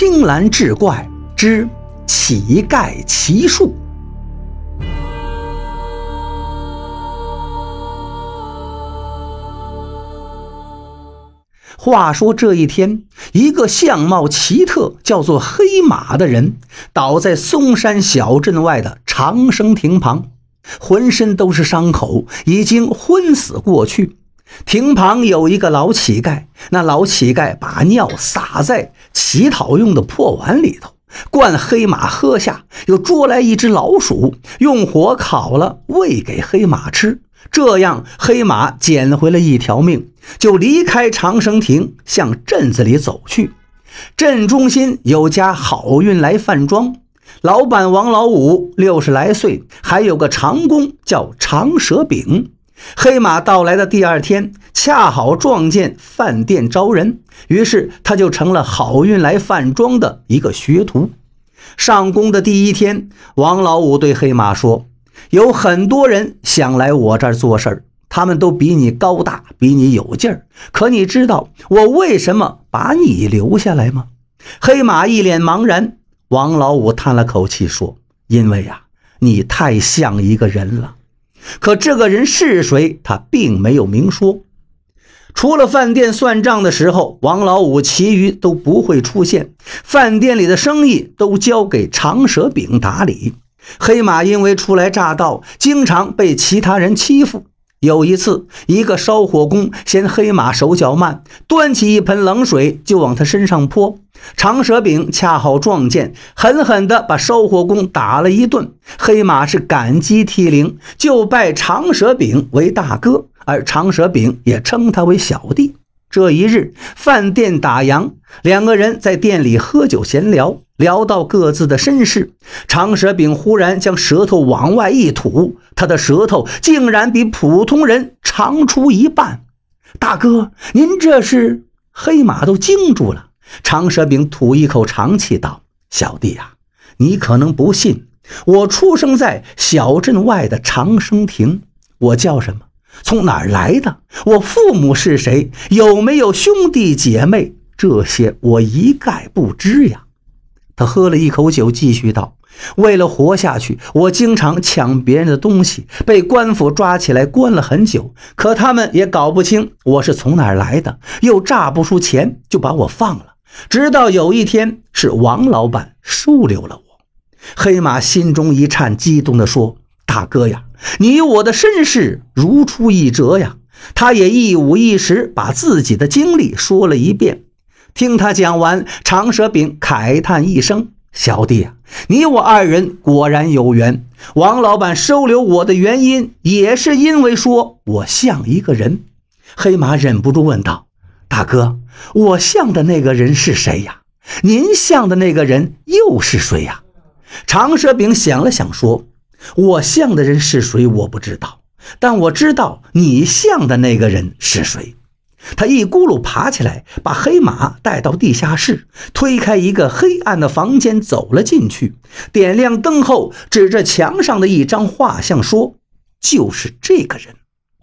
青蓝志怪之乞丐奇术。话说这一天，一个相貌奇特、叫做黑马的人，倒在嵩山小镇外的长生亭旁，浑身都是伤口，已经昏死过去。亭旁有一个老乞丐，那老乞丐把尿撒在乞讨用的破碗里头，灌黑马喝下，又捉来一只老鼠，用火烤了，喂给黑马吃。这样，黑马捡回了一条命，就离开长生亭，向镇子里走去。镇中心有家好运来饭庄，老板王老五六十来岁，还有个长工叫长蛇饼。黑马到来的第二天，恰好撞见饭店招人，于是他就成了好运来饭庄的一个学徒。上工的第一天，王老五对黑马说。有很多人想来我这儿做事儿，他们都比你高大，比你有劲儿。可你知道我为什么把你留下来吗？黑马一脸茫然。王老五叹了口气说：“因为呀，你太像一个人了。可这个人是谁？他并没有明说。除了饭店算账的时候，王老五其余都不会出现。饭店里的生意都交给长蛇饼打理。”黑马因为初来乍到，经常被其他人欺负。有一次，一个烧火工嫌黑马手脚慢，端起一盆冷水就往他身上泼。长蛇饼恰好撞见，狠狠地把烧火工打了一顿。黑马是感激涕零，就拜长蛇饼为大哥，而长蛇饼也称他为小弟。这一日，饭店打烊，两个人在店里喝酒闲聊。聊到各自的身世，长舌饼忽然将舌头往外一吐，他的舌头竟然比普通人长出一半。大哥，您这是？黑马都惊住了。长舌饼吐一口长气道：“小弟呀，你可能不信，我出生在小镇外的长生亭。我叫什么？从哪儿来的？我父母是谁？有没有兄弟姐妹？这些我一概不知呀。”他喝了一口酒，继续道：“为了活下去，我经常抢别人的东西，被官府抓起来关了很久。可他们也搞不清我是从哪儿来的，又诈不出钱，就把我放了。直到有一天，是王老板收留了我。”黑马心中一颤，激动地说：“大哥呀，你我的身世如出一辙呀！”他也一五一十把自己的经历说了一遍。听他讲完，长蛇饼慨叹一声：“小弟啊，你我二人果然有缘。王老板收留我的原因，也是因为说我像一个人。”黑马忍不住问道：“大哥，我像的那个人是谁呀？您像的那个人又是谁呀？”长蛇饼想了想说：“我像的人是谁，我不知道，但我知道你像的那个人是谁。”他一咕噜爬起来，把黑马带到地下室，推开一个黑暗的房间，走了进去，点亮灯后，指着墙上的一张画像说：“就是这个人。”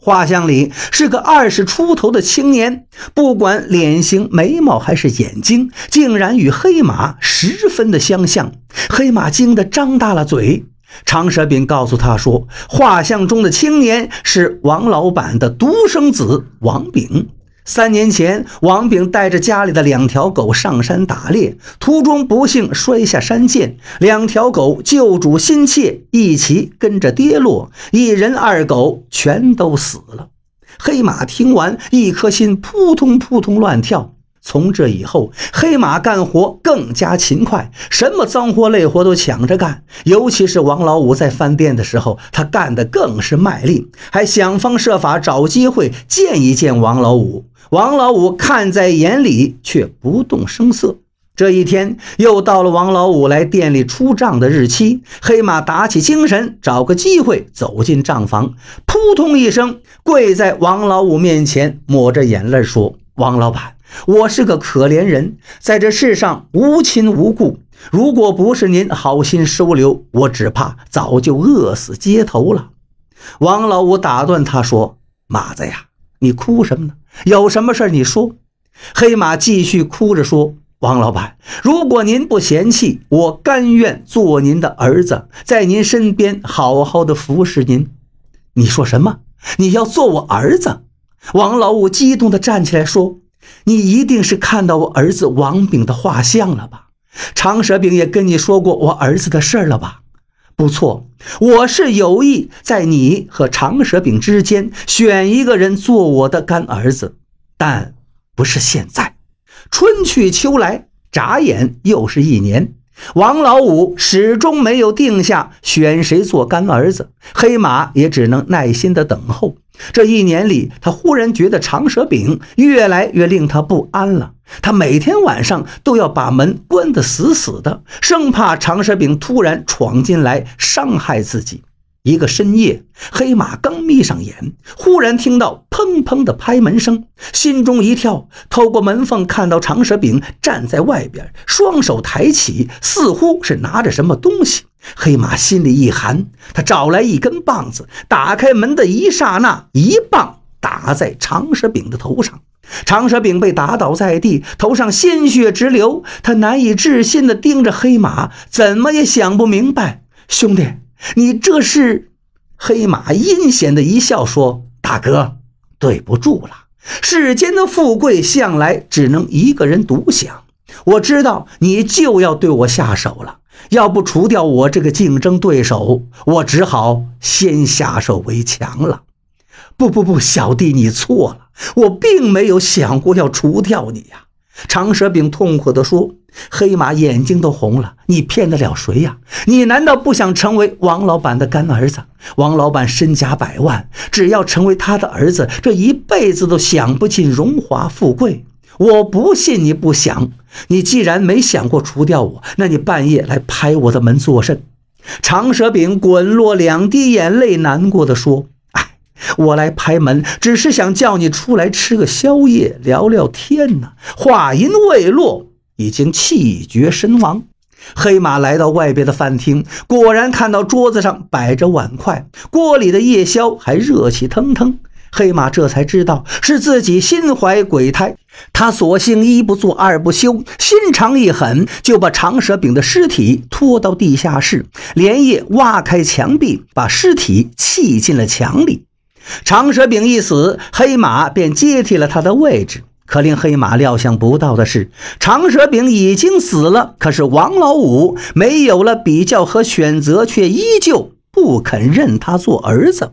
画像里是个二十出头的青年，不管脸型、眉毛还是眼睛，竟然与黑马十分的相像。黑马惊得张大了嘴。长蛇饼告诉他说：“画像中的青年是王老板的独生子王炳。”三年前，王炳带着家里的两条狗上山打猎，途中不幸摔下山涧，两条狗救主心切，一起跟着跌落，一人二狗全都死了。黑马听完，一颗心扑通扑通乱跳。从这以后，黑马干活更加勤快，什么脏活累活都抢着干。尤其是王老五在饭店的时候，他干得更是卖力，还想方设法找机会见一见王老五。王老五看在眼里，却不动声色。这一天又到了王老五来店里出账的日期，黑马打起精神，找个机会走进账房，扑通一声跪在王老五面前，抹着眼泪说：“王老板。”我是个可怜人，在这世上无亲无故。如果不是您好心收留，我只怕早就饿死街头了。王老五打断他说：“马子呀，你哭什么呢？有什么事你说。”黑马继续哭着说：“王老板，如果您不嫌弃，我甘愿做您的儿子，在您身边好好的服侍您。你说什么？你要做我儿子？王老五激动地站起来说：“你一定是看到我儿子王炳的画像了吧？长舌饼也跟你说过我儿子的事儿了吧？不错，我是有意在你和长舌饼之间选一个人做我的干儿子，但不是现在。”春去秋来，眨眼又是一年。王老五始终没有定下选谁做干儿子，黑马也只能耐心的等候。这一年里，他忽然觉得长舌饼越来越令他不安了。他每天晚上都要把门关得死死的，生怕长舌饼突然闯进来伤害自己。一个深夜，黑马刚眯上眼，忽然听到砰砰的拍门声，心中一跳。透过门缝看到长舌饼站在外边，双手抬起，似乎是拿着什么东西。黑马心里一寒，他找来一根棒子，打开门的一刹那，一棒打在长舌饼的头上。长舌饼被打倒在地，头上鲜血直流。他难以置信地盯着黑马，怎么也想不明白，兄弟。你这是？黑马阴险的一笑说：“大哥，对不住了。世间的富贵向来只能一个人独享。我知道你就要对我下手了，要不除掉我这个竞争对手，我只好先下手为强了。不不不，小弟你错了，我并没有想过要除掉你呀。”长舌饼痛苦地说。黑马眼睛都红了，你骗得了谁呀？你难道不想成为王老板的干儿子？王老板身家百万，只要成为他的儿子，这一辈子都享不尽荣华富贵。我不信你不想。你既然没想过除掉我，那你半夜来拍我的门作甚？长舌饼滚落两滴眼泪，难过的说：“，我来拍门，只是想叫你出来吃个宵夜，聊聊天呢。”话音未落。已经气绝身亡。黑马来到外边的饭厅，果然看到桌子上摆着碗筷，锅里的夜宵还热气腾腾。黑马这才知道是自己心怀鬼胎，他索性一不做二不休，心肠一狠，就把长舌饼的尸体拖到地下室，连夜挖开墙壁，把尸体砌进了墙里。长舌饼一死，黑马便接替了他的位置。可令黑马料想不到的是，长舌饼已经死了，可是王老五没有了比较和选择，却依旧不肯认他做儿子。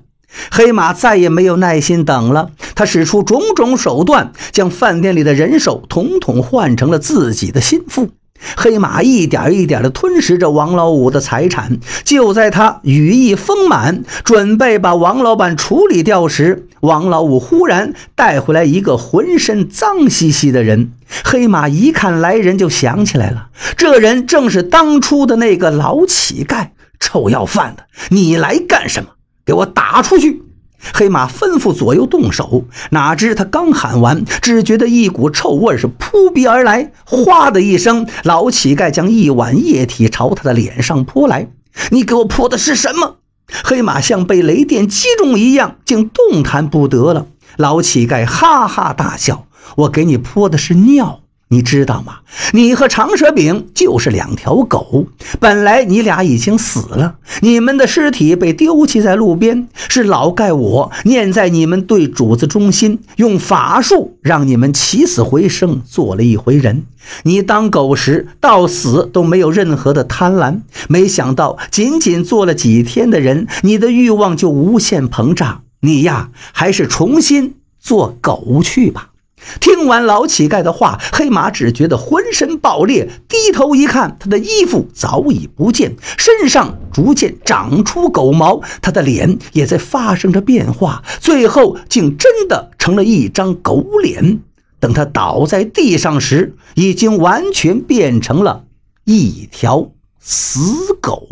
黑马再也没有耐心等了，他使出种种手段，将饭店里的人手统统换成了自己的心腹。黑马一点一点地吞噬着王老五的财产。就在他羽翼丰满，准备把王老板处理掉时，王老五忽然带回来一个浑身脏兮兮的人。黑马一看来人，就想起来了，这人正是当初的那个老乞丐。臭要饭的，你来干什么？给我打出去！黑马吩咐左右动手，哪知他刚喊完，只觉得一股臭味是扑鼻而来。哗的一声，老乞丐将一碗液体朝他的脸上泼来。你给我泼的是什么？黑马像被雷电击中一样，竟动弹不得了。老乞丐哈哈大笑：“我给你泼的是尿。”你知道吗？你和长舌饼就是两条狗。本来你俩已经死了，你们的尸体被丢弃在路边，是老盖我念在你们对主子忠心，用法术让你们起死回生，做了一回人。你当狗时到死都没有任何的贪婪，没想到仅仅做了几天的人，你的欲望就无限膨胀。你呀，还是重新做狗去吧。听完老乞丐的话，黑马只觉得浑身爆裂，低头一看，他的衣服早已不见，身上逐渐长出狗毛，他的脸也在发生着变化，最后竟真的成了一张狗脸。等他倒在地上时，已经完全变成了一条死狗。